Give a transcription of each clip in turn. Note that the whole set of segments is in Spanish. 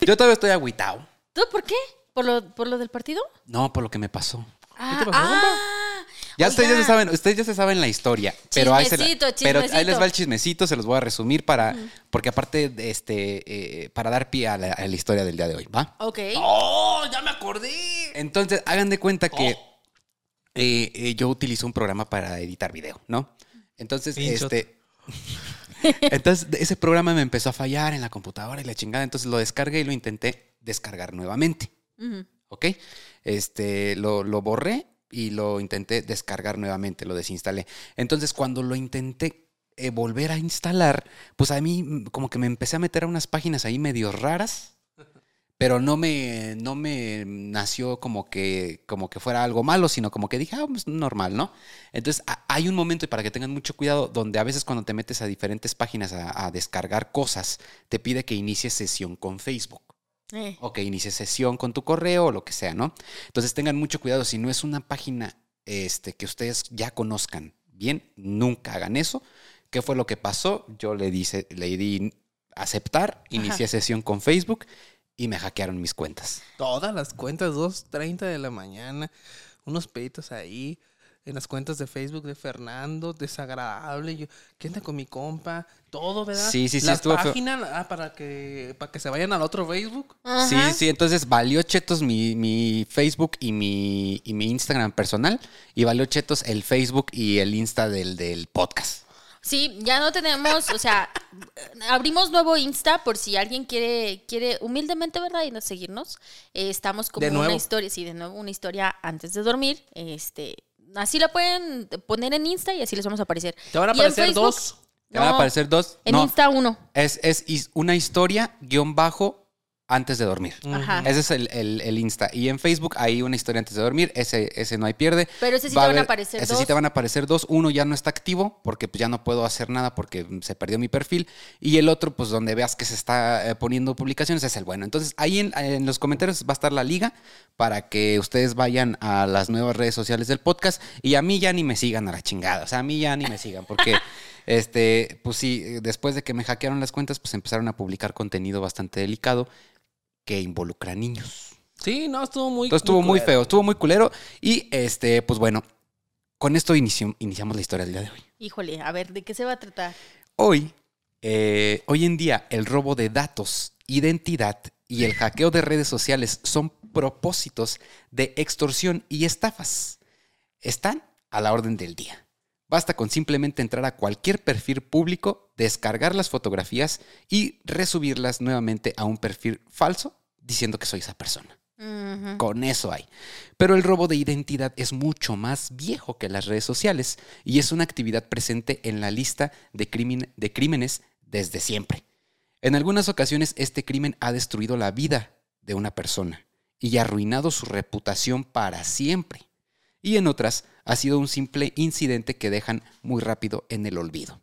Yo todavía estoy agüitado. ¿Tú por qué? ¿Por lo, ¿Por lo del partido? No, por lo que me pasó. Ah, pasó, ah, Ya ustedes ya se saben, ustedes ya se saben la historia, pero ahí, se la- Chismecito, pero ahí les va el chismecito, se los voy a resumir para, porque aparte de este, eh, para dar pie a la, a la historia del día de hoy, ¿va? Ok. ¡Oh! ¡Ya me acordé! Entonces, hagan de cuenta que Oh. eh, eh, yo utilizo un programa para editar video, ¿no? Entonces, Pinchot. este. Entonces, ese programa me empezó a fallar en la computadora y la chingada. Entonces lo descargué y lo intenté descargar nuevamente. ¿Ok? Este, lo, lo borré y lo intenté descargar nuevamente, lo desinstalé. Entonces, cuando lo intenté eh, volver a instalar, pues a mí mm, como que me empecé a meter a unas páginas ahí medio raras, pero no me, no me nació como que, como que fuera algo malo, sino como que dije, ah, pues normal, ¿no? Entonces, a- hay un momento, y para que tengan mucho cuidado, donde a veces cuando te metes a diferentes páginas a, a descargar cosas, te pide que inicies sesión con Facebook Eh, o que inicie sesión con tu correo o lo que sea, ¿no? Entonces tengan mucho cuidado, si no es una página este, que ustedes ya conozcan bien, nunca hagan eso. ¿Qué fue lo que pasó? Yo le, dice, le di aceptar, inicié sesión con Facebook y me hackearon mis cuentas. Todas las cuentas, 2.30 de la mañana. Unos peditos ahí. En las cuentas de Facebook de Fernando, desagradable. Yo, ¿qué anda con mi compa? Todo, ¿verdad? Sí, sí, sí, feo. páginas ah, para que, para que se vayan al otro Facebook. ajá. Sí, sí, entonces valió chetos mi, mi Facebook y mi, y mi Instagram personal y valió chetos el Facebook y el Insta del, del podcast. Sí, ya no tenemos, o sea, abrimos nuevo Insta por si alguien quiere, quiere humildemente, ¿verdad? Y no seguirnos. Eh, estamos como una historia, sí, de nuevo, una historia antes de dormir. Este, así la pueden poner en Insta y así les vamos a aparecer. Te van a aparecer dos. Te van a no, aparecer dos. En no, Insta uno. Es, es una historia guion bajo antes de dormir. Ajá. Ese es el, el- el Insta. Y en Facebook hay una historia antes de dormir. Ese, ese no hay pierde. Pero ese sí Va te van a haber- aparecer ese dos. sí te van a aparecer dos. Uno ya no está activo porque pues, ya no puedo hacer nada porque se perdió mi perfil. Y el otro, pues donde veas que se está eh, poniendo publicaciones, es el bueno. Entonces ahí en, en los comentarios va a estar la liga para que ustedes vayan a las nuevas redes sociales del podcast. Y a mí ya ni me sigan a la chingada. O sea, a mí ya ni me sigan porque... Este, pues sí, después de que me hackearon las cuentas, pues empezaron a publicar contenido bastante delicado que involucra a niños. Sí, no, estuvo muy Entonces estuvo muy feo, estuvo muy culero. Y este, pues bueno, con esto inicio- iniciamos la historia del día de hoy. Híjole, a ver, ¿de qué se va a tratar? Hoy, eh, hoy en día, el robo de datos, identidad y el hackeo de redes sociales son propósitos de extorsión y estafas. Están a la orden del día. Basta con simplemente entrar a cualquier perfil público, descargar las fotografías y resubirlas nuevamente a un perfil falso diciendo que soy esa persona. Con eso hay. Pero el robo de identidad es mucho más viejo que las redes sociales y es una actividad presente en la lista de, crimen- de crímenes desde siempre. En algunas ocasiones este crimen ha destruido la vida de una persona y arruinado su reputación para siempre. Y en otras ha sido un simple incidente que dejan muy rápido en el olvido.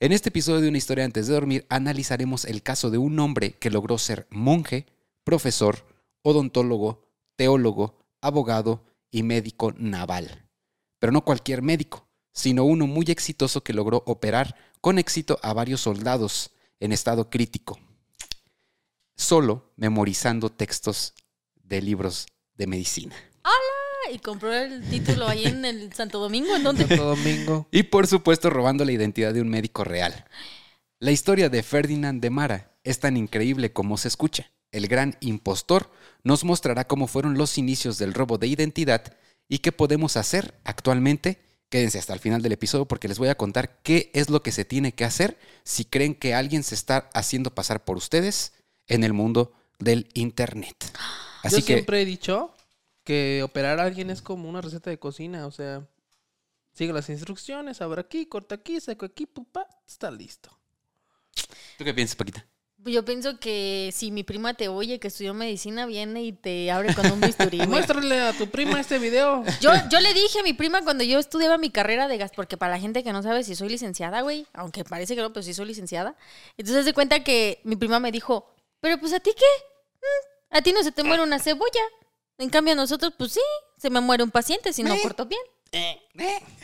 En este episodio de Una historia antes de dormir analizaremos el caso de un hombre que logró ser monje, profesor, odontólogo, teólogo, abogado y médico naval. Pero no cualquier médico, sino uno muy exitoso que logró operar con éxito a varios soldados en estado crítico, solo memorizando textos de libros de medicina. Ah, Y compró el título ahí en el Santo Domingo, ¿en dónde? Santo Domingo. Y por supuesto robando la identidad de un médico real. La historia de Ferdinand de Mara es tan increíble como se escucha. El gran impostor nos mostrará cómo fueron los inicios del robo de identidad y qué podemos hacer actualmente. Quédense hasta el final del episodio porque les voy a contar qué es lo que se tiene que hacer si creen que alguien se está haciendo pasar por ustedes en el mundo del Internet. Así Yo que siempre he dicho que operar a alguien es como una receta de cocina. O sea, sigue las instrucciones, abre aquí, corta aquí, saco aquí, pupa, está listo. ¿tú qué piensas, Paquita? Yo pienso que si mi prima te oye que estudió medicina, viene y te abre con un bisturí. güey. Muéstrale a tu prima este video. Yo, yo le dije a mi prima cuando yo estudiaba mi carrera de gas, porque para la gente que no sabe si soy licenciada, güey, aunque parece que no, pero sí soy licenciada. Entonces se cuenta que mi prima me dijo, pero pues a ti qué? Mm, A ti no se te muere una cebolla. En cambio a nosotros, pues sí, se me muere un paciente si no corto bien.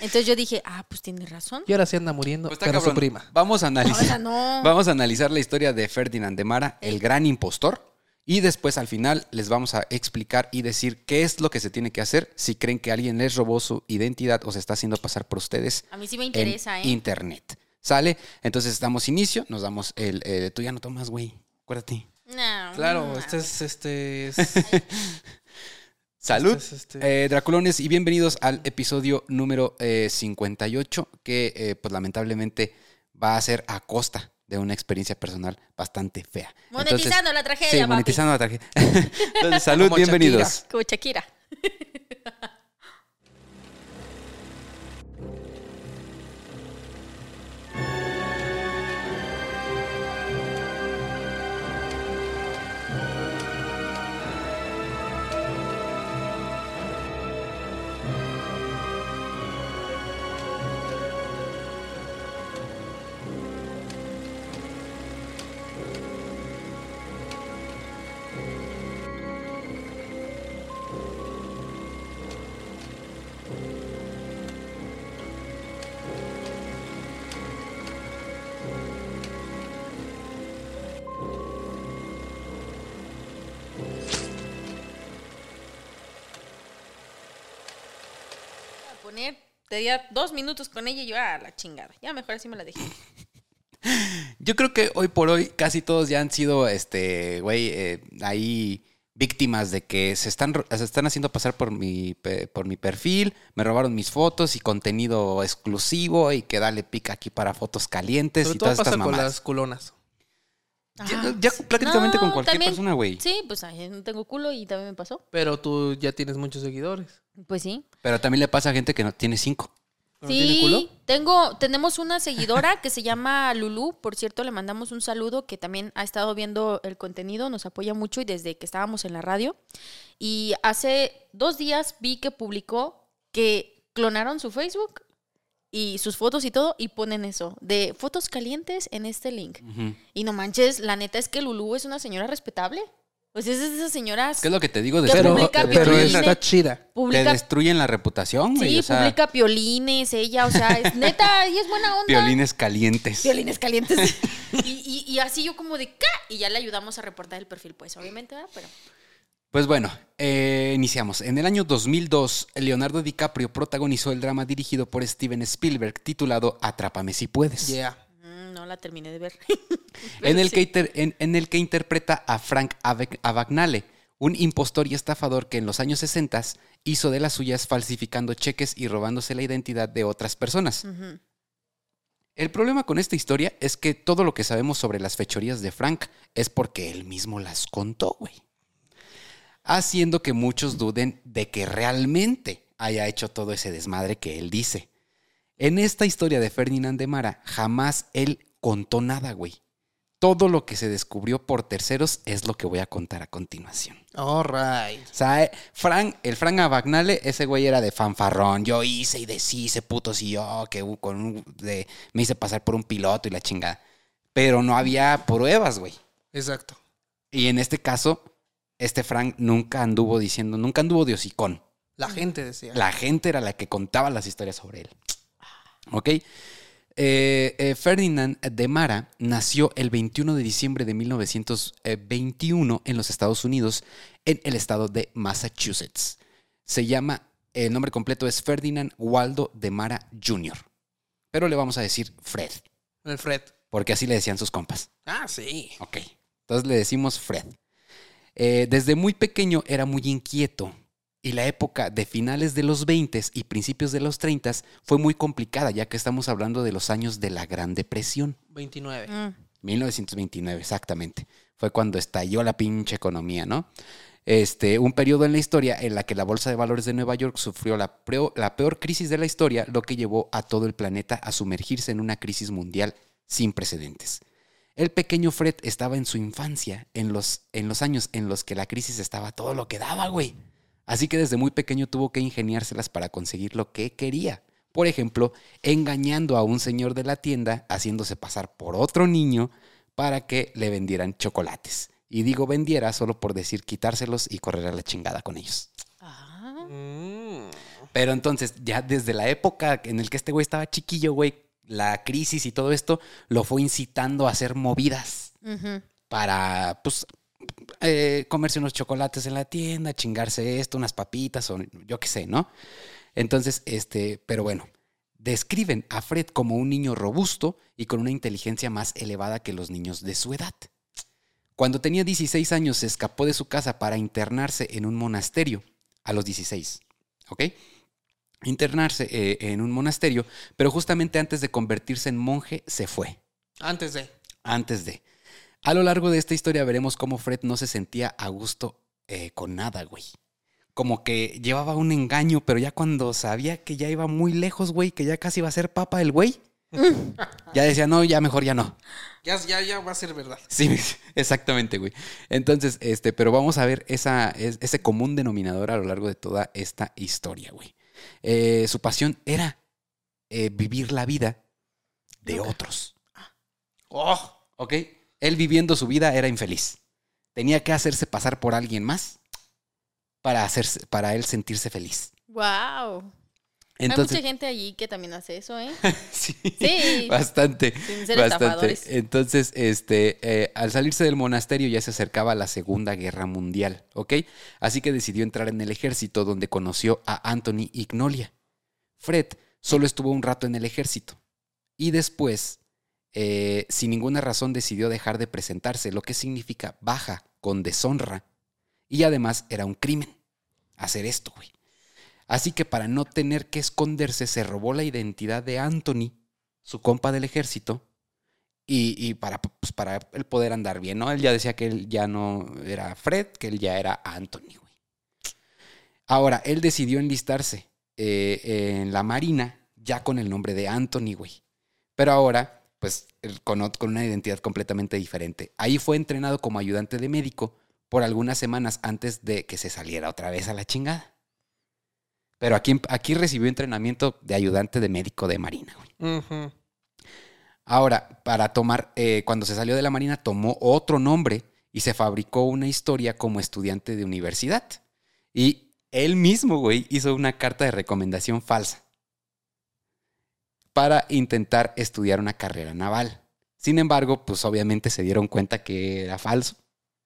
Entonces yo dije, ah, pues tiene razón. Y ahora se anda muriendo, Pues pero su prima. Vamos a analizar. Sea, no. Vamos a analizar la historia de Ferdinand de Mara, el gran impostor, Y después al final les vamos a explicar y decir qué es lo que se tiene que hacer si creen que alguien les robó su identidad o se está haciendo pasar por ustedes A mí sí me en interesa, ¿eh? internet. ¿Sale? Entonces damos inicio, nos damos el... eh, tú ya no tomas, güey. Acuérdate. No, Claro, no. este es este es, Salud. este es, este- Eh, Draculones y bienvenidos al episodio número eh, 58 que eh, pues lamentablemente va a ser a costa de una experiencia personal bastante fea. Monetizando la tragedia, Sí, papi. monetizando la tragedia. Entonces, salud, Como bienvenidos. Como Shakira. poner, tenía dos minutos con ella y yo, ah, la chingada. Ya mejor así me la dejé. Yo creo que hoy por hoy casi todos ya han sido, este, güey, eh, ahí víctimas de que se están, se están haciendo pasar por mi, pe- por mi perfil, me robaron mis fotos y contenido exclusivo y que dale pica aquí para fotos calientes sobre y todo todas pasa estas con mamadas. las culonas. Ya, Ajá. ya prácticamente con cualquier también- persona, güey. Sí, pues ay, no tengo culo y también me pasó. Pero tú ya tienes muchos seguidores. Pues sí. Pero también le pasa a gente que no tiene cinco. ¿No tiene culo? Sí, tengo, tenemos una seguidora que se llama Lulu, por cierto, le mandamos un saludo que también ha estado viendo el contenido, nos apoya mucho y desde que estábamos en la radio. Y hace dos días vi que publicó que clonaron su Facebook y sus fotos y todo y ponen eso, de fotos calientes en este link. Y no manches, la neta es que Lulu es una señora respetable. Pues es de esas señoras ¿Qué es lo que te digo? Que Pero, publica te, pero está chida. te publica destruyen la reputación, güey. Sí, o sea, publica piolines, ella, o sea, es neta, y es buena onda. violines calientes. Violines calientes. y, y- y así yo como de, ¿qué? Y ya le ayudamos a reportar el perfil, pues, obviamente, ¿verdad? Pero... Pues bueno, eh, iniciamos. En el año 2002, Leonardo DiCaprio protagonizó el drama dirigido por Steven Spielberg titulado Atrápame si puedes. Yeah. mm, no la terminé de ver. en, el Sí. que inter- en, en el que interpreta a Frank Abagnale, un impostor y estafador que en los años 60 hizo de las suyas falsificando cheques y robándose la identidad de otras personas. El problema con esta historia es que todo lo que sabemos sobre las fechorías de Frank es porque él mismo las contó, güey. Haciendo que muchos duden de que realmente haya hecho todo ese desmadre que él dice. En esta historia de Ferdinand de Mara, jamás él contó nada, güey. Todo lo que se descubrió por terceros es lo que voy a contar a continuación. All right. O sea, eh, Frank, el Frank Abagnale, ese güey era de fanfarrón. Yo hice y deshice, putos, y yo que con un- de- me hice pasar por un piloto y la chingada. Pero no había pruebas, güey. Exacto. Y en este caso, este Frank nunca anduvo diciendo, nunca anduvo de hocicón. La gente decía. La gente era la que contaba las historias sobre él. ¿Ok? Eh, eh, Ferdinand de Mara nació el 21 de diciembre de 1921 en los Estados Unidos, en el estado de Massachusetts. Se llama, el nombre completo es Ferdinand Waldo de Mara Jr. Pero le vamos a decir Fred, El Fred. porque así le decían sus compas. Ah, sí. Ok. Entonces le decimos Fred. Eh, desde muy pequeño era muy inquieto y la época de finales de los 20 y principios de los 30 fue muy complicada, ya que estamos hablando de los años de la Gran Depresión. 29. Mm. 1929, exactamente. Fue cuando estalló la pinche economía, ¿no? Este, un periodo en la historia en la que la Bolsa de Valores de Nueva York sufrió la, preo- la peor crisis de la historia, lo que llevó a todo el planeta a sumergirse en una crisis mundial sin precedentes. El pequeño Fred estaba en su infancia, en los, en los años en los que la crisis estaba todo lo que daba, güey. Así que desde muy pequeño tuvo que ingeniárselas para conseguir lo que quería. Por ejemplo, engañando a un señor de la tienda, haciéndose pasar por otro niño para que le vendieran chocolates. Y digo vendiera solo por decir quitárselos y correr a la chingada con ellos. Ah. Mm. Pero entonces, ya desde la época en el que este güey estaba chiquillo, güey, la crisis y todo esto lo fue incitando a hacer movidas para, pues, eh, comerse unos chocolates en la tienda, chingarse esto, unas papitas o yo qué sé, ¿no? Entonces, este, pero bueno, describen a Fred como un niño robusto y con una inteligencia más elevada que los niños de su edad. Cuando tenía 16 años se escapó de su casa para internarse en un monasterio, a los 16, ¿ok? Internarse eh, en un monasterio, pero justamente antes de convertirse en monje se fue, Antes de. antes de. A lo largo de esta historia veremos cómo Fred no se sentía a gusto eh, con nada, güey. Como que llevaba un engaño, pero ya cuando sabía que ya iba muy lejos, güey, que ya casi iba a ser papa el güey, ya decía, no, ya mejor ya no. Ya, ya, ya va a ser verdad. Sí, exactamente, güey. Entonces, este, pero vamos a ver esa, es- ese común denominador a lo largo de toda esta historia, güey. Eh, su pasión era eh, vivir la vida de otros. Oh, ¿Ok? Él viviendo su vida era infeliz. Tenía que hacerse pasar por alguien más para, hacerse, para él sentirse feliz. Wow. Hay Entonces, mucha gente allí que también hace eso, ¿eh? sí, Sí. bastante. Sin ser Bastante. Entonces, este, eh, al salirse del monasterio ya se acercaba a la Segunda Guerra Mundial, ¿ok? Así que decidió entrar en el ejército donde conoció a Anthony Ignolia. Fred solo estuvo un rato en el ejército y después, eh, sin ninguna razón, decidió dejar de presentarse, lo que significa baja, con deshonra. Y además era un crimen hacer esto, güey. Así que para no tener que esconderse, se robó la identidad de Anthony, su compa del ejército, y, para, pues, él poder andar bien, ¿no? Él ya decía que él ya no era Fred, que él ya era Anthony, güey. Ahora, él decidió enlistarse eh, en la Marina ya con el nombre de Anthony, güey. Pero ahora, pues, con, con una identidad completamente diferente. Ahí fue entrenado como ayudante de médico por algunas semanas antes de que se saliera otra vez a la chingada. Pero aquí, aquí recibió entrenamiento de ayudante de médico de Marina, güey. Ahora, para tomar, eh, cuando se salió de la Marina, tomó otro nombre y se fabricó una historia como estudiante de universidad. Y él mismo, güey, hizo una carta de recomendación falsa para intentar estudiar una carrera naval. Sin embargo, pues obviamente se dieron cuenta que era falso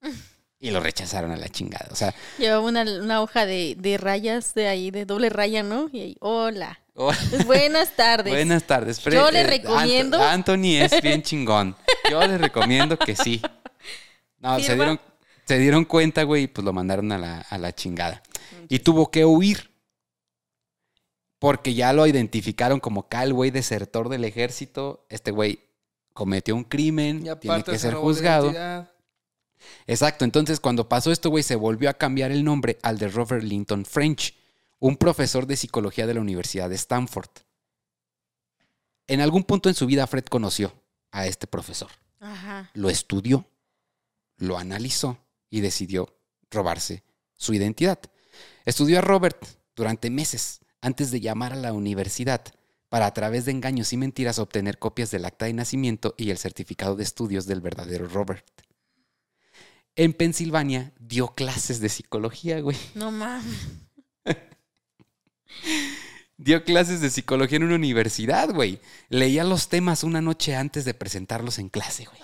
y lo rechazaron a la chingada. O sea, Llevaba una, una hoja de, de rayas de ahí, de doble raya, ¿no? Y ahí, hola. oh, Pues, buenas tardes. buenas tardes. Fred. Yo le Eh, recomiendo- Anto- Anthony es bien chingón. Yo le recomiendo que sí. No, se dieron, se dieron cuenta, güey, y pues lo mandaron a la, a la chingada. Y tuvo que huir. Porque ya lo identificaron como Cal, güey, desertor del ejército. Este güey cometió un crimen, Y tiene aparte que se ser juzgado. Exacto, entonces cuando pasó esto, güey, se volvió a cambiar el nombre al de Robert Linton French, un profesor de psicología de la Universidad de Stanford. En algún punto en su vida, Fred conoció a este profesor, Ajá. lo estudió, lo analizó y decidió robarse su identidad. Estudió a Robert durante meses antes de llamar a la universidad para a través de engaños y mentiras obtener copias del acta de nacimiento y el certificado de estudios del verdadero Robert. En Pensilvania dio clases de psicología, güey. No mames. Dio clases de psicología en una universidad, güey. Leía los temas una noche antes de presentarlos en clase, güey.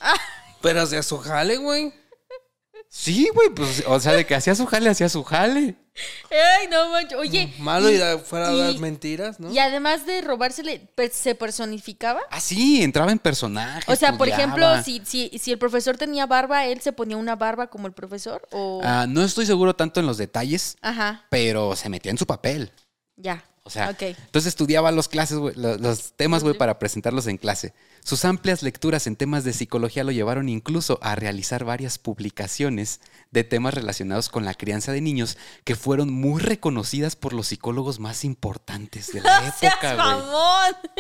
Pero hacia su jale, güey. Sí, güey, pues, o sea, de que hacía su jale, hacía su jale. Ay, no manches. Oye. Malo y, fuera a dar y- mentiras, ¿no? Y además de robársele, pues, se personificaba. Ah, sí, entraba en personaje. O sea, por ejemplo, si, si, si el profesor tenía barba, él se ponía una barba como el profesor. O. Ah, no estoy seguro tanto en los detalles, Ajá. pero se metía en su papel. Ya. O sea, entonces estudiaba los clases, los, temas, güey, para presentarlos en clase. Sus amplias lecturas en temas de psicología lo llevaron incluso a realizar varias publicaciones de temas relacionados con la crianza de niños que fueron muy reconocidas por los psicólogos más importantes de la ¡Seas época, güey.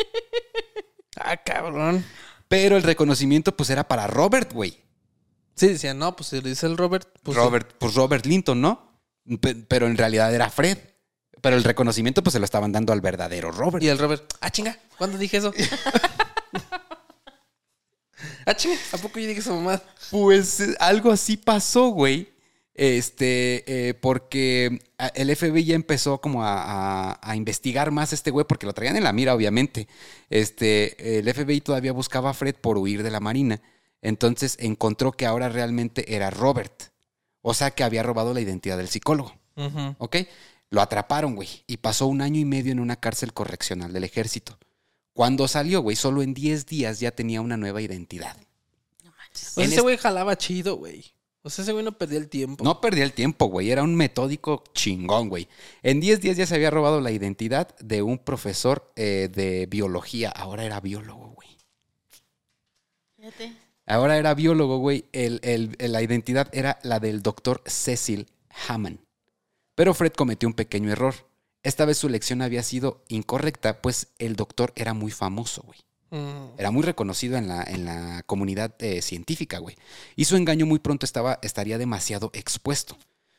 Ah, cabrón. Pero el reconocimiento, pues, era para Robert, güey. Sí, decían, no, pues si le dice el Robert, pues. Robert, pues Robert Linton, ¿no? Pe- Pero en realidad era Fred. Pero el reconocimiento, pues, se lo estaban dando al verdadero Robert. Y el Robert, ah, chinga, ¿cuándo dije eso? ah, chinga, ¿a poco yo dije esa mamá? Pues eh, algo así pasó, güey. Este, eh, porque ah, el FBI ya empezó como a, a- a investigar más a este güey, porque lo traían en la mira, obviamente. Este, el FBI todavía buscaba a Fred por huir de la marina. Entonces encontró que ahora realmente era Robert. O sea que había robado la identidad del psicólogo. ¿Ok? Lo atraparon, güey. Y pasó un año y medio en una cárcel correccional del ejército. Cuando salió, güey, solo en 10 días ya tenía una nueva identidad. No manches. O sea, En ese es- güey jalaba chido, güey. O sea, ese güey no perdía el tiempo. No perdía el tiempo, güey. Era un metódico chingón, güey. En 10 días ya se había robado la identidad de un profesor eh, de biología. Ahora era biólogo, güey. Fíjate. Ahora era biólogo, güey. El- el- el- la identidad era la del doctor Cecil Hammond. Pero Fred cometió un pequeño error. Esta vez su elección había sido incorrecta, pues el doctor era muy famoso, güey. Mm. Era muy reconocido en la, en la comunidad eh, científica, güey. Y su engaño muy pronto estaba, estaría demasiado expuesto.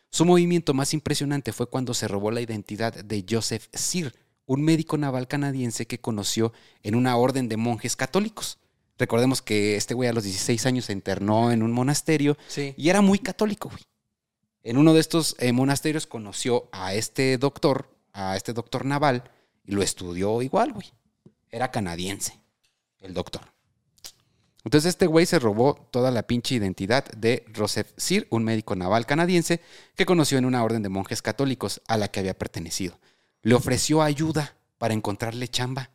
Su movimiento más impresionante fue cuando se robó la identidad de Joseph Sear, un médico naval canadiense que conoció en una orden de monjes católicos. Recordemos que este güey a los 16 años se internó en un monasterio Sí. y era muy católico, güey. En uno de estos eh, monasterios conoció a este doctor, a este doctor naval, y lo estudió igual, güey. Era canadiense, el doctor. Entonces este güey se robó toda la pinche identidad de Joseph Sear, un médico naval canadiense que conoció en una orden de monjes católicos a la que había pertenecido. Le ofreció ayuda para encontrarle chamba.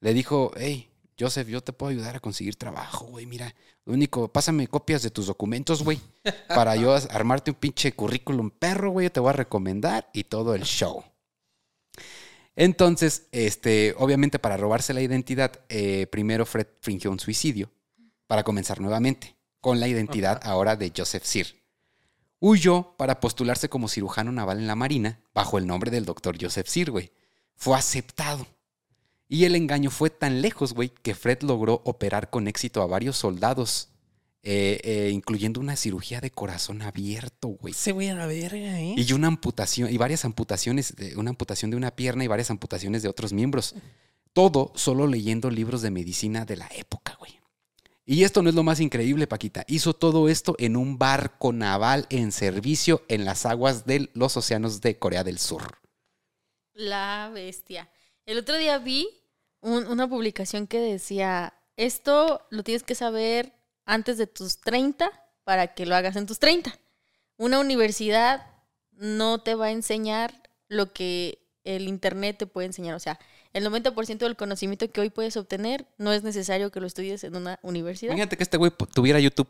Le dijo, hey, Joseph, yo te puedo ayudar a conseguir trabajo, güey. Mira, lo único, pásame copias de tus documentos, güey, para yo armarte un pinche currículum perro, güey. Yo te voy a recomendar y todo el show. Entonces, este, obviamente para robarse la identidad, eh, primero Fred fingió un suicidio para comenzar nuevamente, con la identidad ahora de Joseph Sear. Huyó para postularse como cirujano naval en la Marina bajo el nombre del doctor Joseph Sear, güey. Fue aceptado. Y el engaño fue tan lejos, güey, que Fred logró operar con éxito a varios soldados, eh, eh, incluyendo una cirugía de corazón abierto, güey. Ese güey era verga, ¿eh? Y una amputación, y varias amputaciones, de- una amputación de una pierna y varias amputaciones de otros miembros. Todo solo leyendo libros de medicina de la época, güey. Y esto no es lo más increíble, Paquita. Hizo todo esto en un barco naval en servicio en las aguas de los océanos de Corea del Sur. La bestia. El otro día vi un- una publicación que decía, esto lo tienes que saber antes de tus 30 para que lo hagas en tus 30. Una universidad no te va a enseñar lo que el Internet te puede enseñar. O sea, el 90% del conocimiento que hoy puedes obtener no es necesario que lo estudies en una universidad. Imagínate que este güey tuviera YouTube.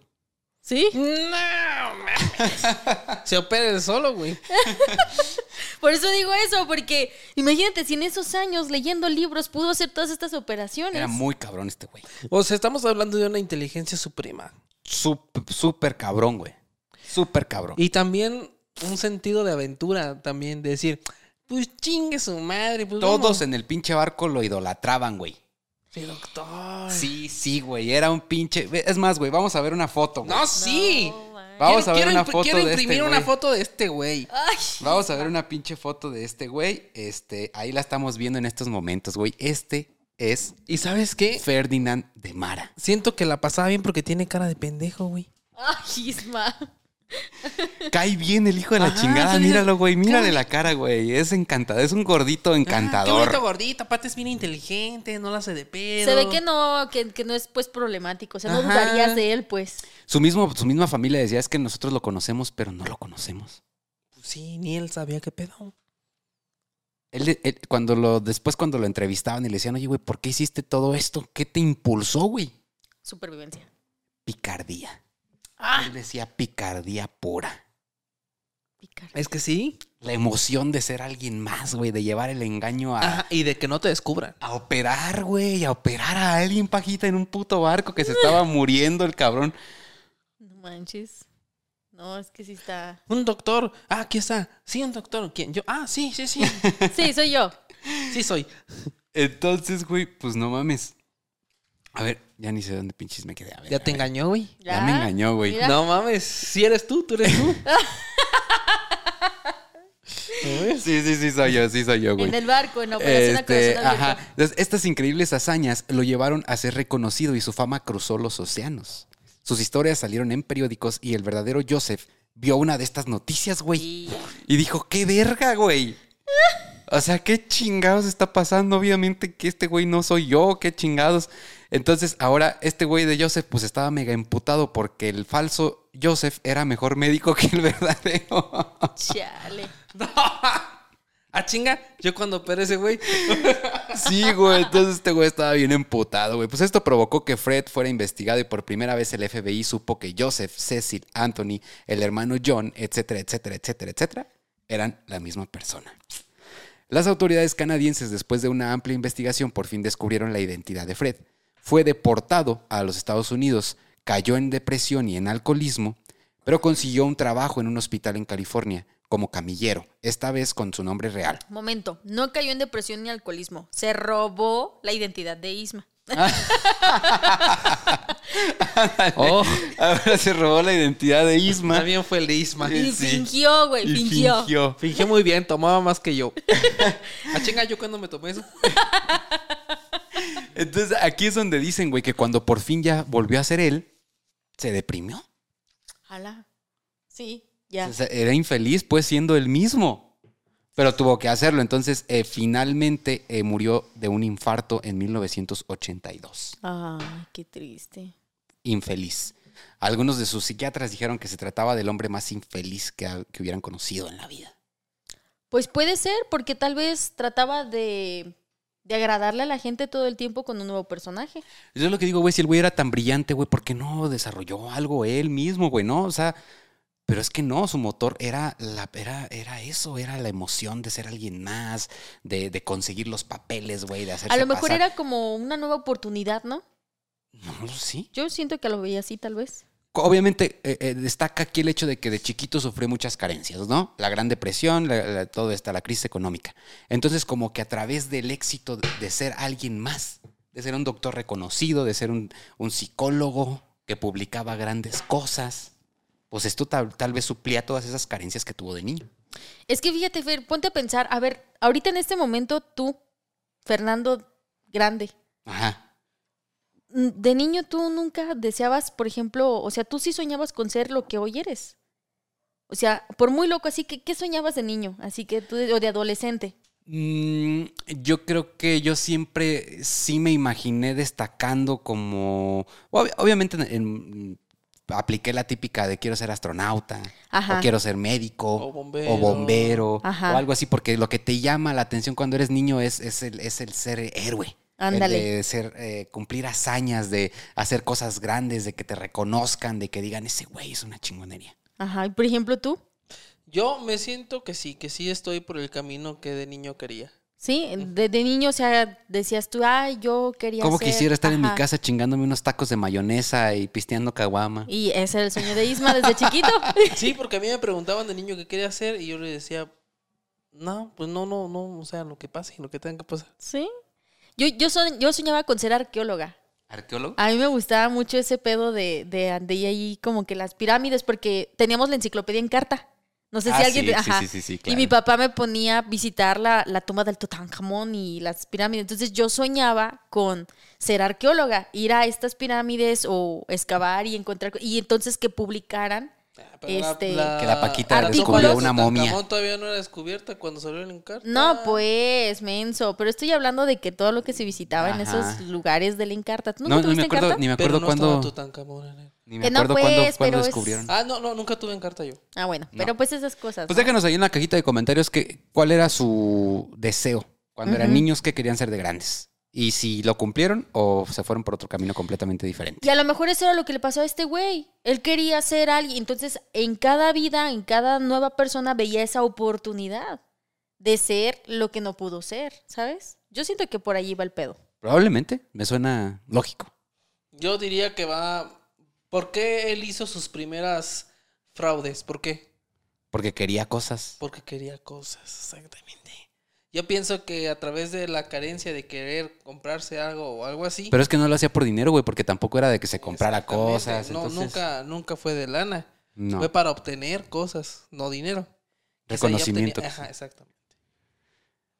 ¿Sí? No, mames. Se opera solo, güey. Por eso digo eso, porque imagínate si en esos años leyendo libros pudo hacer todas estas operaciones. Era muy cabrón este güey. O sea, estamos hablando de una inteligencia suprema. Sup- Súper cabrón, güey. Súper cabrón. Y también un sentido de aventura, también, de decir, pues chingue su madre. Pues Todos vamos. en el pinche barco lo idolatraban, güey. Sí, doctor. Sí, sí, güey. Era un pinche. Es más, güey, vamos a ver una foto, güey. No, sí. No, Vamos a ver Quiero- una quiero foto Quiero de imprimir este una güey. foto de este güey. Ay, Vamos a ver una pinche foto de este güey. Este, ahí la estamos viendo en estos momentos, güey. Este es ¿Y sabes qué? Ferdinand de Mara. Siento que la pasaba bien porque tiene cara de pendejo, güey. ay, Isma. Cae bien el hijo de la Ajá, chingada. sí, Míralo, güey. Mírale la cara, güey. Es encantador. Es un gordito Ah, qué encantador. bonito gordito. Aparte es bien inteligente, no la hace de pedo. Se ve que no, que, que no es pues problemático. O sea, no Ajá. dudarías de él, pues. su, mismo, su misma familia decía es que nosotros lo conocemos, pero no lo conocemos. Sí, ni él sabía qué pedo. Él, él- cuando lo, después cuando lo entrevistaban y le decían, oye, güey, ¿por qué hiciste todo esto? ¿Qué te impulsó, güey? Supervivencia. Picardía. Ah, Él decía picardía pura. picar. Es que sí. La emoción de ser alguien más, güey, de llevar el engaño a, Ajá, y de que no te descubran. a operar, güey, a operar a alguien, pajita, en un puto barco que se estaba muriendo el cabrón. No manches. No, es que sí está. Un doctor. Ah, aquí está. Sí, un doctor. ¿Quién? Yo. Ah, sí, sí, sí. Sí, soy yo. Sí soy. Entonces, güey, pues no mames. A ver, ya ni sé dónde pinches me quedé. A ver, ¿Ya a te ver. engañó, güey? Ya me engañó, güey. Mira. No mames. Si eres tú, tú eres tú. Sí, sí, sí, soy yo, sí, soy yo, güey. En el barco, en Operación Este, Corazón ajá. Entonces, estas increíbles hazañas lo llevaron a ser reconocido y su fama cruzó los océanos. Sus historias salieron en periódicos y el verdadero Joseph vio una de estas noticias, güey. Y dijo, qué verga, güey. O sea, qué chingados está pasando. Obviamente que este güey no soy yo, qué chingados. Entonces, ahora este güey de Joseph, pues estaba mega emputado porque el falso Joseph era mejor médico que el verdadero. Chale. Ah, chinga, yo cuando operé ese güey. Sí, güey. Entonces este güey estaba bien emputado, güey. Pues esto provocó que Fred fuera investigado y por primera vez el FBI supo que Joseph, Cecil, Anthony, el hermano John, etcétera, etcétera, etcétera, etcétera, eran la misma persona. Las autoridades canadienses, después de una amplia investigación, por fin descubrieron la identidad de Fred. Fue deportado a los Estados Unidos, cayó en depresión y en alcoholismo, pero consiguió un trabajo en un hospital en California como camillero, esta vez con su nombre real. Momento, no cayó en depresión ni alcoholismo. Se robó la identidad de Isma. Oh, Ahora se robó la identidad de Isma. también fue el de Isma. Y Sí. fingió, güey, fingió. fingió. Fingió muy bien, tomaba más que yo. ah, chinga, yo cuando me tomé eso. Entonces aquí es donde dicen, güey, que cuando por fin ya volvió a ser él, se deprimió. Jala. Sí, ya. O sea, era infeliz, pues, siendo el mismo. Pero tuvo que hacerlo. Entonces, eh, finalmente eh, murió de un infarto en 1982. Ay, qué triste. Infeliz. Algunos de sus psiquiatras dijeron que se trataba del hombre más infeliz que, que hubieran conocido en la vida. Pues puede ser, porque tal vez trataba de, de agradarle a la gente todo el tiempo con un nuevo personaje. Yo es lo que digo, güey, si el güey era tan brillante, güey, ¿por qué no desarrolló algo él mismo, güey? No, o sea, pero es que no, su motor era, la, era, era eso, era la emoción de ser alguien más, de, de conseguir los papeles, güey, de hacerse A lo mejor pasar- era como una nueva oportunidad, ¿no? No, sí. Yo siento que lo veía así, tal vez. Obviamente eh, eh, destaca aquí el hecho de que de chiquito sufrió muchas carencias, ¿no? La Gran Depresión, la- la- todo esta, la crisis económica. Entonces, como que a través del éxito de, de ser alguien más, de ser un doctor reconocido, de ser un, un psicólogo que publicaba grandes cosas, pues esto tal, tal vez suplía todas esas carencias que tuvo de niño. Es que fíjate, Fer, ponte a pensar, a ver, ahorita en este momento tú, Fernando Grande, Ajá. De niño tú nunca deseabas, por ejemplo, o sea, tú sí soñabas con ser lo que hoy eres. O sea, por muy loco, así que, ¿qué soñabas de niño? Así que tú, o de adolescente. Mm, yo creo que yo siempre sí me imaginé destacando como... ob- obviamente en- en- apliqué la típica de quiero ser astronauta, Ajá. o quiero ser médico, O bombero. o, bombero, o algo así, porque lo que te llama la atención cuando eres niño es, es, el, es el ser héroe. Ándale. de ser, eh, cumplir hazañas, de hacer cosas grandes, de que te reconozcan, de que digan, ese güey es una chingonería. Ajá. Y por ejemplo, tú, Yo me siento que sí, que sí estoy por el camino que de niño quería. ¿sí? De, de niño, o sea, decías tú, ay, yo quería Como ser... quisiera estar en mi casa chingándome unos tacos de mayonesa y pisteando caguama. Y ese era el sueño de Isma desde chiquito. Sí, porque a mí me preguntaban de niño qué quería hacer y yo le decía, no, pues no, no, no, o sea, lo que pase, lo que tenga que pasar. ¿Sí? Yo, yo, son- yo soñaba con ser arqueóloga. ¿Arqueólogo? A mí me gustaba mucho ese pedo de, de, de ahí como que las pirámides, porque teníamos la enciclopedia en carta. No sé si Ah, alguien... sí, ajá. sí, sí, sí, Y mi claro. papá me ponía a visitar la, la tumba del Tutankamón y las pirámides. Entonces yo soñaba con ser arqueóloga, ir a estas pirámides o excavar y encontrar... Y entonces que publicaran Ah, Este, Que la Paquita descubrió una momia. Todavía no era descubierta cuando salió el encarta. No, pues, menso. Pero estoy hablando de que todo lo que se visitaba en esos lugares del Encarta. ¿Tú No, nunca no me tuviste acuerdo, Encarta? ni me acuerdo no cuándo. Ni me Que acuerdo cuándo, pues, cuándo es- descubrieron. Ah, no, no, nunca tuve encarta yo. Ah, bueno. No. Pero pues esas cosas. Pues ¿no? déjanos ahí en la cajita de comentarios que, cuál era su deseo cuando eran niños que querían ser de grandes. Y si lo cumplieron o se fueron por otro camino completamente diferente. Y a lo mejor eso era lo que le pasó a este güey. Él quería ser alguien. Entonces, en cada vida, en cada nueva persona veía esa oportunidad de ser lo que no pudo ser, ¿sabes? Yo siento que por allí va el pedo. Probablemente, me suena lógico. Yo diría que va. ¿Por qué él hizo sus primeras fraudes? ¿Por qué? Porque quería cosas. Porque quería cosas, exactamente. Yo pienso que a través de la carencia de querer comprarse algo o algo así. Pero es que no lo hacía por dinero, güey, porque tampoco era de que se comprara cosas. No, entonces, nunca, nunca fue de lana. No. Fue para obtener cosas, no dinero. Reconocimiento. obtenía- Ajá, exactamente.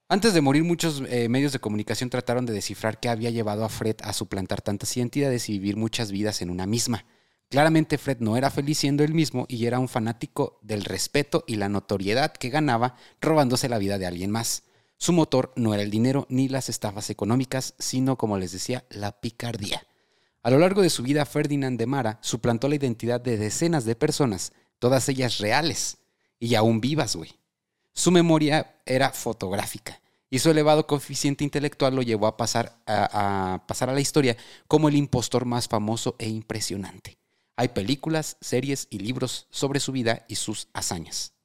Antes de morir, muchos eh, medios de comunicación trataron de descifrar qué había llevado a Fred a suplantar tantas identidades y vivir muchas vidas en una misma. Claramente Fred no era feliz siendo él mismo y era un fanático del respeto y la notoriedad que ganaba robándose la vida de alguien más. Su motor no era el dinero ni las estafas económicas, sino, como les decía, la picardía. A lo largo de su vida, Ferdinand de Mara suplantó la identidad de decenas de personas, todas ellas reales y aún vivas, güey. Su memoria era fotográfica y su elevado coeficiente intelectual lo llevó a pasar a, a pasar a la historia como el impostor más famoso e impresionante. Hay películas, series y libros sobre su vida y sus hazañas.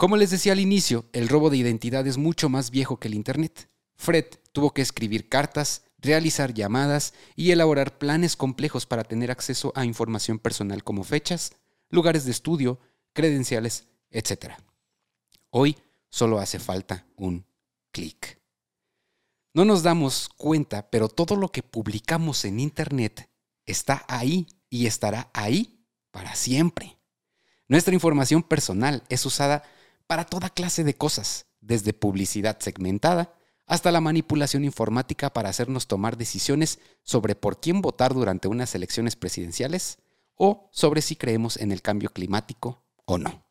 Como les decía al inicio, el robo de identidad es mucho más viejo que el Internet. Fred tuvo que escribir cartas, realizar llamadas y elaborar planes complejos para tener acceso a información personal como fechas, lugares de estudio, credenciales, etc. Hoy solo hace falta un clic. No nos damos cuenta, pero todo lo que publicamos en Internet está ahí y estará ahí para siempre. Nuestra información personal es usada para toda clase de cosas, desde publicidad segmentada hasta la manipulación informática para hacernos tomar decisiones sobre por quién votar durante unas elecciones presidenciales o sobre si creemos en el cambio climático o no.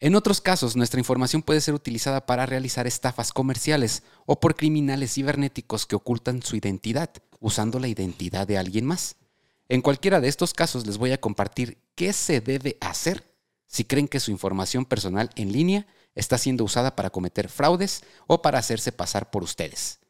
En otros casos, nuestra información puede ser utilizada para realizar estafas comerciales o por criminales cibernéticos que ocultan su identidad, usando la identidad de alguien más. En cualquiera de estos casos les voy a compartir qué se debe hacer si creen que su información personal en línea está siendo usada para cometer fraudes o para hacerse pasar por ustedes.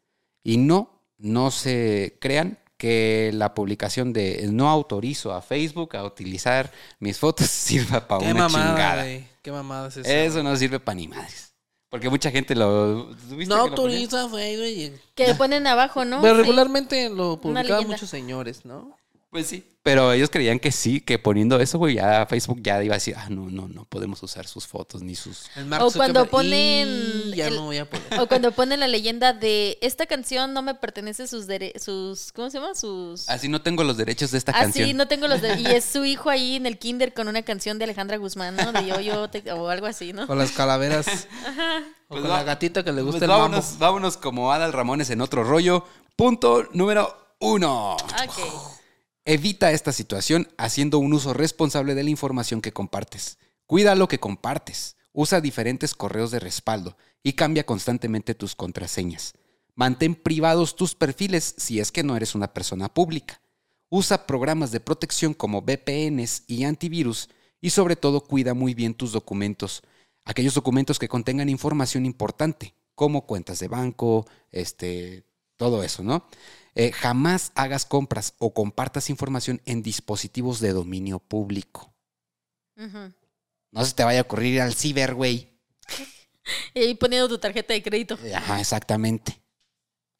Y no, no se crean que la publicación de no autorizo a Facebook a utilizar mis fotos sirva para una mamada, chingada. Qué mamada es eso. Eso no sirve para ni madres. Porque mucha gente lo... ¿viste No que lo ponía? autoriza Facebook. y- Que ponen abajo, ¿no? Pero Sí. regularmente lo publicaban muchos señores, ¿no? Pues sí. Pero ellos creían que sí, que poniendo eso, güey, ya Facebook ya iba a decir, ah, no, no, no podemos usar sus fotos ni sus... O cuando ponen "Y Ya el- no voy a poner. O cuando ponen la leyenda de esta canción no me pertenece sus sus ¿cómo se llama? sus Así no tengo los derechos de esta canción. sí, no tengo los de y es su hijo ahí en el kinder con una canción de Alejandra Guzmán, ¿no? De yo yo te- o algo así, ¿no? Con las calaveras. O Pues con va- la gatita que le gusta Pues el mambo. vámonos, vámonos como Adal Ramones en otro rollo. Punto número uno. Ok. Evita esta situación haciendo un uso responsable de la información que compartes. Cuida lo que compartes. Usa diferentes correos de respaldo y cambia constantemente tus contraseñas. Mantén privados tus perfiles si es que no eres una persona pública. Usa programas de protección como VPNs y antivirus y sobre todo cuida muy bien tus documentos. Aquellos documentos que contengan información importante, como cuentas de banco, este, todo eso, ¿no? Eh, jamás hagas compras o compartas información en dispositivos de dominio público. No se te vaya a ocurrir ir al ciber, güey. Y ahí poniendo tu tarjeta de crédito. Ajá, exactamente.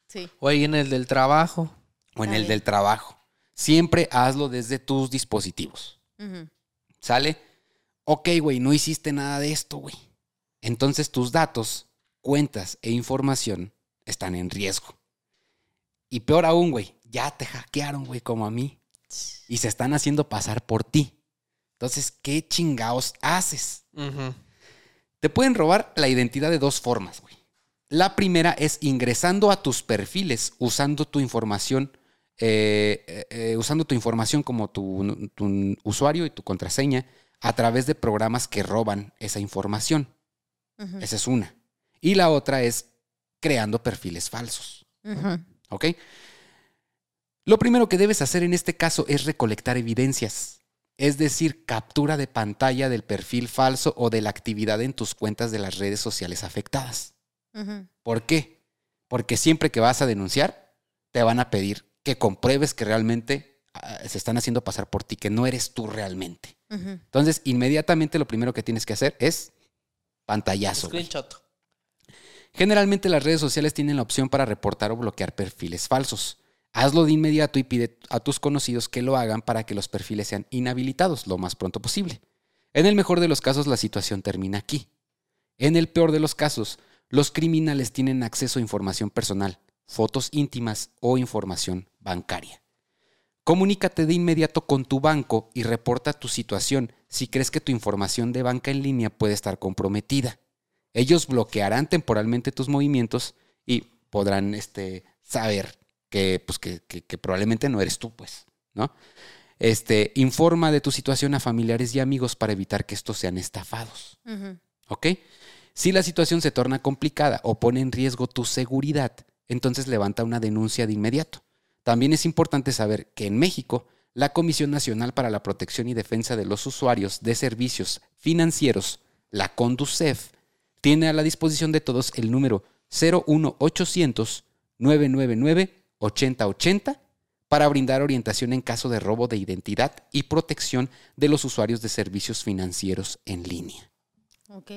Sí. O ahí en el del trabajo. O en el del trabajo. Siempre hazlo desde tus dispositivos. ¿Sale? Ok, güey, no hiciste nada de esto, güey. Entonces tus datos, cuentas e información están en riesgo. Y peor aún, güey, ya te hackearon, güey, como a mí. Y se están haciendo pasar por ti. Entonces, ¿qué chingaos haces? Te pueden robar la identidad de dos formas, güey. La primera es ingresando a tus perfiles usando tu información, eh, eh, eh, usando tu información como tu, tu usuario y tu contraseña a través de programas que roban esa información. Esa es una. Y la otra es creando perfiles falsos. Ujú. ¿Ok? Lo primero que debes hacer en este caso es recolectar evidencias, es decir, captura de pantalla del perfil falso o de la actividad en tus cuentas de las redes sociales afectadas. ¿Por qué? Porque siempre que vas a denunciar, te van a pedir que compruebes que realmente ah, se están haciendo pasar por ti, que no eres tú realmente. Entonces, inmediatamente lo primero que tienes que hacer es pantallazo. güey. Screenshot. Generalmente las redes sociales tienen la opción para reportar o bloquear perfiles falsos. Hazlo de inmediato y pide a tus conocidos que lo hagan para que los perfiles sean inhabilitados lo más pronto posible. En el mejor de los casos la situación termina aquí. En el peor de los casos, los criminales tienen acceso a información personal, fotos íntimas o información bancaria. Comunícate de inmediato con tu banco y reporta tu situación si crees que tu información de banca en línea puede estar comprometida. Ellos bloquearán temporalmente tus movimientos y podrán este, saber que, pues, que, que- que probablemente no eres tú, pues, ¿no? Este, informa de tu situación a familiares y amigos para evitar que estos sean estafados. ¿Ok? Si la situación se torna complicada o pone en riesgo tu seguridad, entonces levanta una denuncia de inmediato. También es importante saber que en México, la Comisión Nacional para la Protección y Defensa de los Usuarios de Servicios Financieros, la CONDUCEF, tiene a la disposición de todos el número 01800 999 8080 para brindar orientación en caso de robo de identidad y protección de los usuarios de servicios financieros en línea. Ok.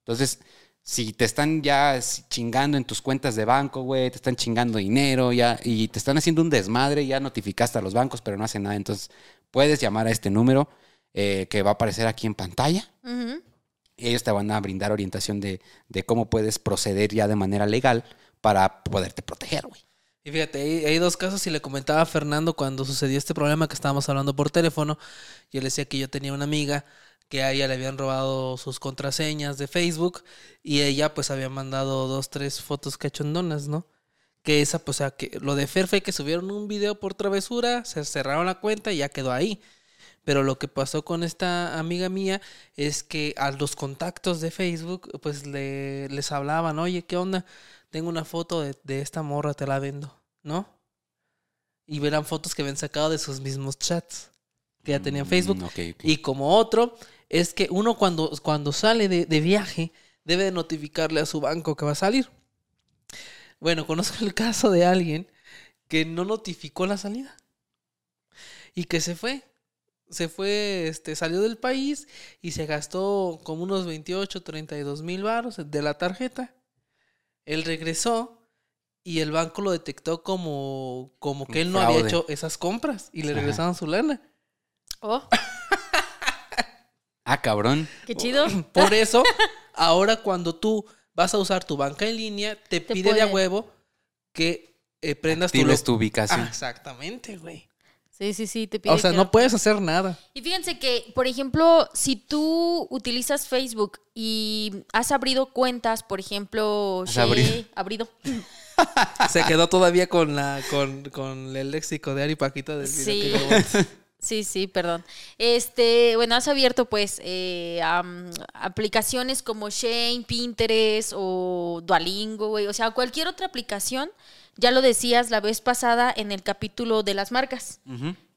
Entonces, si te están ya chingando en tus cuentas de banco, güey, te están chingando dinero ya y te están haciendo un desmadre, ya notificaste a los bancos, pero no hacen nada, entonces puedes llamar a este número eh, que va a aparecer aquí en pantalla. Y ellos te van a brindar orientación de, de cómo puedes proceder ya de manera legal para poderte proteger, güey. Y fíjate, hay, dos casos y le comentaba a Fernando cuando sucedió este problema que estábamos hablando por teléfono. Yo le decía que yo tenía una amiga que a ella le habían robado sus contraseñas de Facebook y ella pues había mandado dos, tres fotos cachondonas, ¿no? Que esa, pues, o sea, que lo de Fer que subieron un video por travesura, se cerraron la cuenta y ya quedó ahí. Pero lo que pasó con esta amiga mía es que a los contactos de Facebook, pues le, les hablaban, oye, ¿qué onda? Tengo una foto de, de esta morra, te la vendo, ¿no? Y verán fotos que habían sacado de sus mismos chats que ya tenían Facebook. Mm, ok, ok. Y como otro, es que uno cuando, cuando sale de, de viaje debe de notificarle a su banco que va a salir. Bueno, conozco el caso de alguien que no notificó la salida y que se fue. Se fue, este, salió del país y se gastó como unos 28, 32 mil baros de la tarjeta. Él regresó y el banco lo detectó como, como que él no había hecho esas compras y le Ajá. regresaron su lana. Oh, Ah, cabrón. qué chido. Por eso, ahora cuando tú vas a usar tu banca en línea, te, Te pide de a huevo que eh, prendas tu, Actives tu ubicación. Ah, exactamente, güey. Sí, sí, sí, te pide O sea, que- no puedes hacer nada. Y fíjense que, por ejemplo, si tú utilizas Facebook y has abrido cuentas, por ejemplo, Has Shea- abrido. abrido. Se quedó todavía con la con, con el léxico de Ari Paquita del video Sí. que. Sí, sí, perdón. Este, bueno, has abierto pues eh, aplicaciones como Shane, Pinterest o Duolingo, güey. O sea, cualquier otra aplicación. Ya lo decías la vez pasada en el capítulo de las marcas.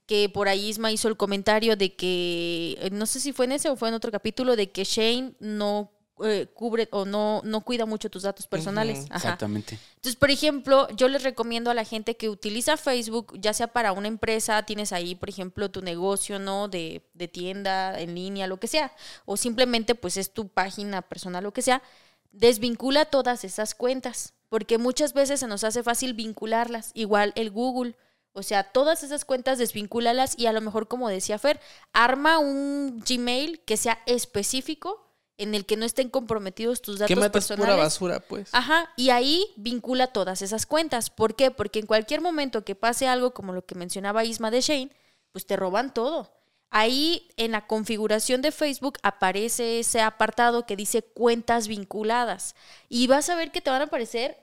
Que por ahí Isma hizo el comentario de que, eh, no sé si fue en ese o fue en otro capítulo, de que Shane no eh, cubre o no, no cuida mucho tus datos personales. Exactamente. Entonces, por ejemplo, yo les recomiendo a la gente que utiliza Facebook, ya sea para una empresa, tienes ahí, por ejemplo, tu negocio, ¿no? De, de tienda, en línea, lo que sea. O simplemente, pues es tu página personal, lo que sea. Desvincula todas esas cuentas, porque muchas veces se nos hace fácil vincularlas. Igual el Google. O sea, todas esas cuentas desvincúlalas y a lo mejor, como decía Fer, arma un Gmail que sea específico en el que no estén comprometidos tus datos ¿Qué metas personales. pura basura, pues? Ajá, y ahí vincula todas esas cuentas. ¿Por qué? Porque en cualquier momento que pase algo como lo que mencionaba Isma de Shane, pues te roban todo. Ahí en la configuración de Facebook aparece ese apartado que dice cuentas vinculadas y vas a ver que te van a aparecer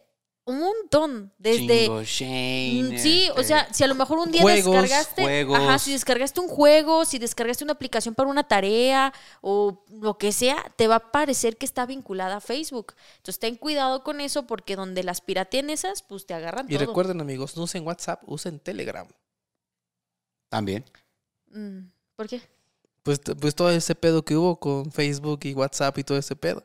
un montón desde Chingo, Shane, Mm, Sí, o este, sea, si a lo mejor un día Juegos, descargaste, juegos. ajá, si descargaste un juego, si descargaste una aplicación para una tarea o lo que sea, te va a parecer que está vinculada a Facebook. Entonces ten cuidado con eso porque donde las pirateen esas, pues te agarran Y todo. recuerden, amigos, no usen WhatsApp, usen Telegram. También. Mm, ¿Por qué? Pues, pues todo ese pedo que hubo con Facebook y WhatsApp y todo ese pedo.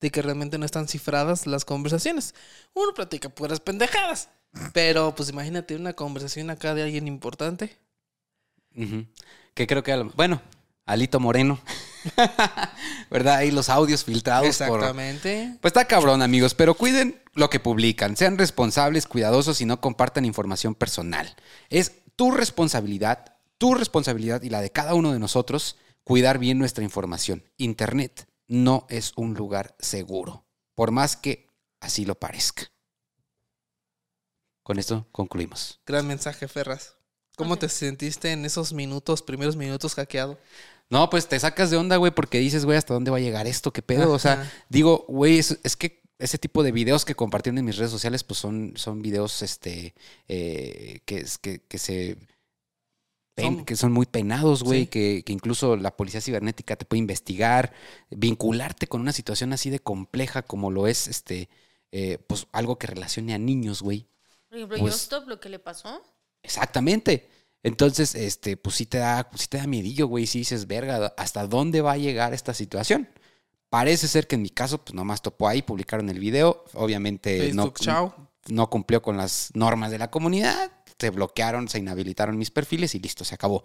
De que realmente no están cifradas las conversaciones. Uno platica puras pendejadas. Pero pues imagínate una conversación acá de alguien importante. Que creo que, bueno, Alito Moreno. ¿Verdad? Ahí los audios filtrados por, Exactamente. Pues está cabrón, amigos, pero cuiden lo que publican. Sean responsables, cuidadosos y no compartan información personal. Es tu responsabilidad, tu responsabilidad y la de cada uno de nosotros cuidar bien nuestra información. Internet no es un lugar seguro, por más que así lo parezca. Con esto concluimos. Gran mensaje, Ferras. ¿Cómo te sentiste en esos minutos, primeros minutos hackeado? No, pues te sacas de onda, güey, porque dices, güey, ¿hasta dónde va a llegar esto? ¿Qué pedo? O sea, digo, güey, es, es que ese tipo de videos que compartieron en mis redes sociales, pues son, son videos este, eh, que, es- que, que se... pen- Son- que son muy penados, güey, Sí. que, que incluso la policía cibernética te puede investigar, vincularte con una situación así de compleja como lo es este, eh, pues algo que relacione a niños, güey. Por ejemplo, Pues- Justop, lo que le pasó. Exactamente. Entonces, este, pues sí te da, sí te da miedillo, güey. Si dices, verga, ¿hasta dónde va a llegar esta situación? Parece ser que en mi caso, pues nomás topó ahí, publicaron el video. Obviamente no, Facebook, chao. no cumplió con las normas de la comunidad. Se bloquearon, se inhabilitaron mis perfiles y listo, se acabó.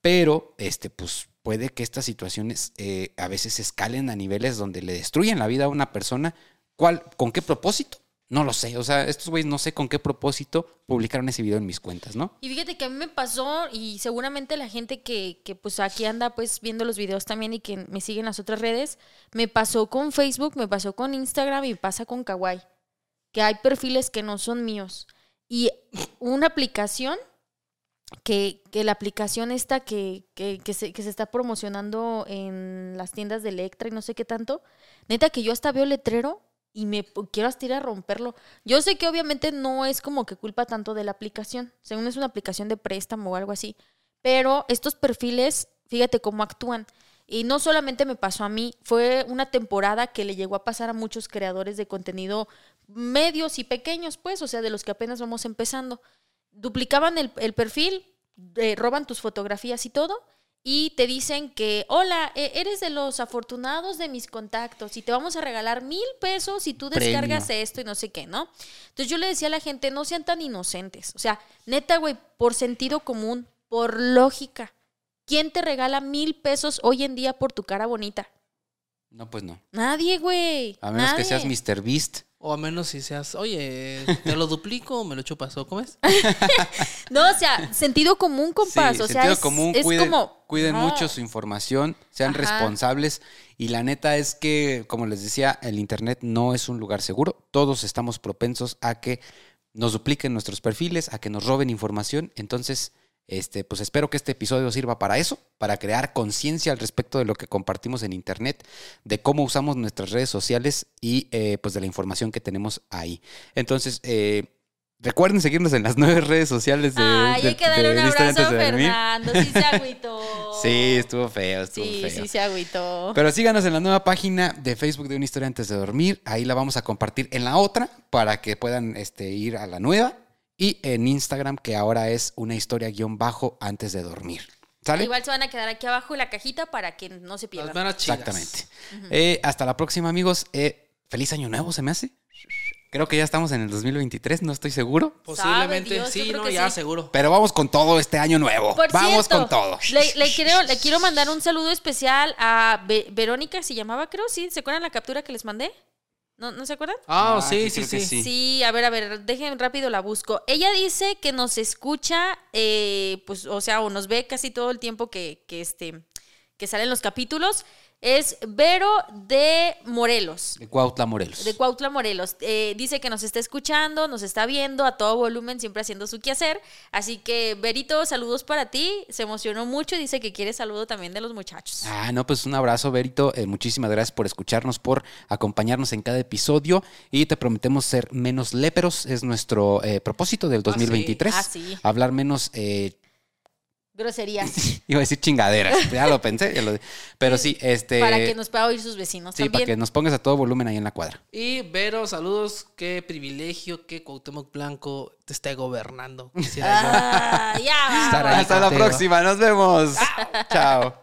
Pero, este, pues puede que estas situaciones eh, a veces escalen a niveles donde le destruyen la vida a una persona. ¿Cuál, ¿Con qué propósito? No lo sé. O sea, estos güeyes no sé con qué propósito publicaron ese video en mis cuentas, ¿no? Y fíjate que a mí me pasó, y seguramente la gente que, que pues aquí anda pues viendo los videos también y que me sigue en las otras redes, me pasó con Facebook, me pasó con Instagram y pasa con Kawaii. Que hay perfiles que no son míos. Y una aplicación que, que la aplicación esta que, que, que se, que se está promocionando en las tiendas de Electra y no sé qué tanto, neta que yo hasta veo letrero y me quiero hasta ir a romperlo. Yo sé que obviamente no es como que culpa tanto de la aplicación, según es una aplicación de préstamo o algo así, pero estos perfiles, fíjate cómo actúan. Y no solamente me pasó a mí, fue una temporada que le llegó a pasar a muchos creadores de contenido medios y pequeños, pues, o sea, de los que apenas vamos empezando. Duplicaban el, el perfil, eh, roban tus fotografías y todo, y te dicen que, hola, eh, eres de los afortunados de mis contactos y te vamos a regalar mil pesos si tú Premio. descargas esto y no sé qué, ¿no? Entonces yo le decía a la gente, no sean tan inocentes. O sea, neta, güey, por sentido común, por lógica. ¿Quién te regala mil pesos hoy en día por tu cara bonita? No, pues no. Nadie, güey. A menos que seas Mr. Beast. O a menos si seas, oye, te lo duplico, me lo chupas, ¿o cómo es? No, o sea, sentido común, compas. Sí, o sea, sentido es, común, es cuiden, como. cuiden no. mucho su información, sean Ajá. responsables. Y la neta es que, como les decía, el Internet no es un lugar seguro. Todos estamos propensos a que nos dupliquen nuestros perfiles, a que nos roben información. Entonces, este, pues espero que este episodio sirva para eso, para crear conciencia al respecto de lo que compartimos en Internet, de cómo usamos nuestras redes sociales y eh, pues de la información que tenemos ahí. Entonces, eh, recuerden seguirnos en las nueve redes sociales de, Ay, de- hay que darle de un abrazo a. Fernando. Sí se agüitó. Sí, estuvo feo, estuvo Sí, feo. sí se agüitó. Pero síganos en la nueva página de Facebook de Una Historia Antes de Dormir. Ahí la vamos a compartir en la otra para que puedan este, ir a la nueva. Y en Instagram, que ahora es una historia guion bajo antes de dormir. ¿Sale? Igual se van a quedar aquí abajo en la cajita para que no se Las pierdan. Exactamente. Eh, hasta la próxima, amigos. Eh, feliz año nuevo, se me hace. Creo que ya estamos en el 2023, no estoy seguro. Posiblemente, Dios, sí, no, ya sí. seguro. Pero vamos con todo este año nuevo. Por vamos cierto, con todo. Le, le quiero, le quiero mandar un saludo especial a Ve- Verónica, se llamaba, creo, ¿sí? ¿Se acuerdan la captura que les mandé? ¿No, ¿no se acuerdan? Ah, Ah, sí, sí, sí, sí. Sí, a ver, a ver, dejen rápido la busco. Ella dice que nos escucha, eh, pues, o sea, o nos ve casi todo el tiempo que, que, este, que salen los capítulos. Es Vero de Morelos. De Cuautla, Morelos. De Cuautla, Morelos. Eh, dice que nos está escuchando, nos está viendo a todo volumen, siempre haciendo su quehacer. Así que, Verito, saludos para ti. Se emocionó mucho y dice que quiere saludo también de los muchachos. Ah, no, pues un abrazo, Berito. Eh, muchísimas gracias por escucharnos, por acompañarnos en cada episodio. Y te prometemos ser menos léperos. Es nuestro eh, propósito del 2023. Ah, sí. Hablar menos, eh, Groserías. iba a decir chingaderas. ya lo pensé. ya lo- pero sí, este. para que nos pueda oír sus vecinos Sí, para que nos pongas a todo volumen ahí en la cuadra. Y Vero, saludos. Qué privilegio que Cuauhtémoc Blanco te esté gobernando. Ah, ya, Hasta la próxima. Nos vemos. Chao.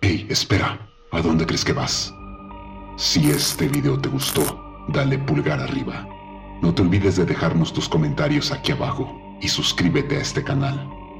Hey, espera, ¿a dónde crees que vas? Si este video te gustó, dale pulgar arriba. No te olvides de dejarnos tus comentarios aquí abajo y suscríbete a este canal.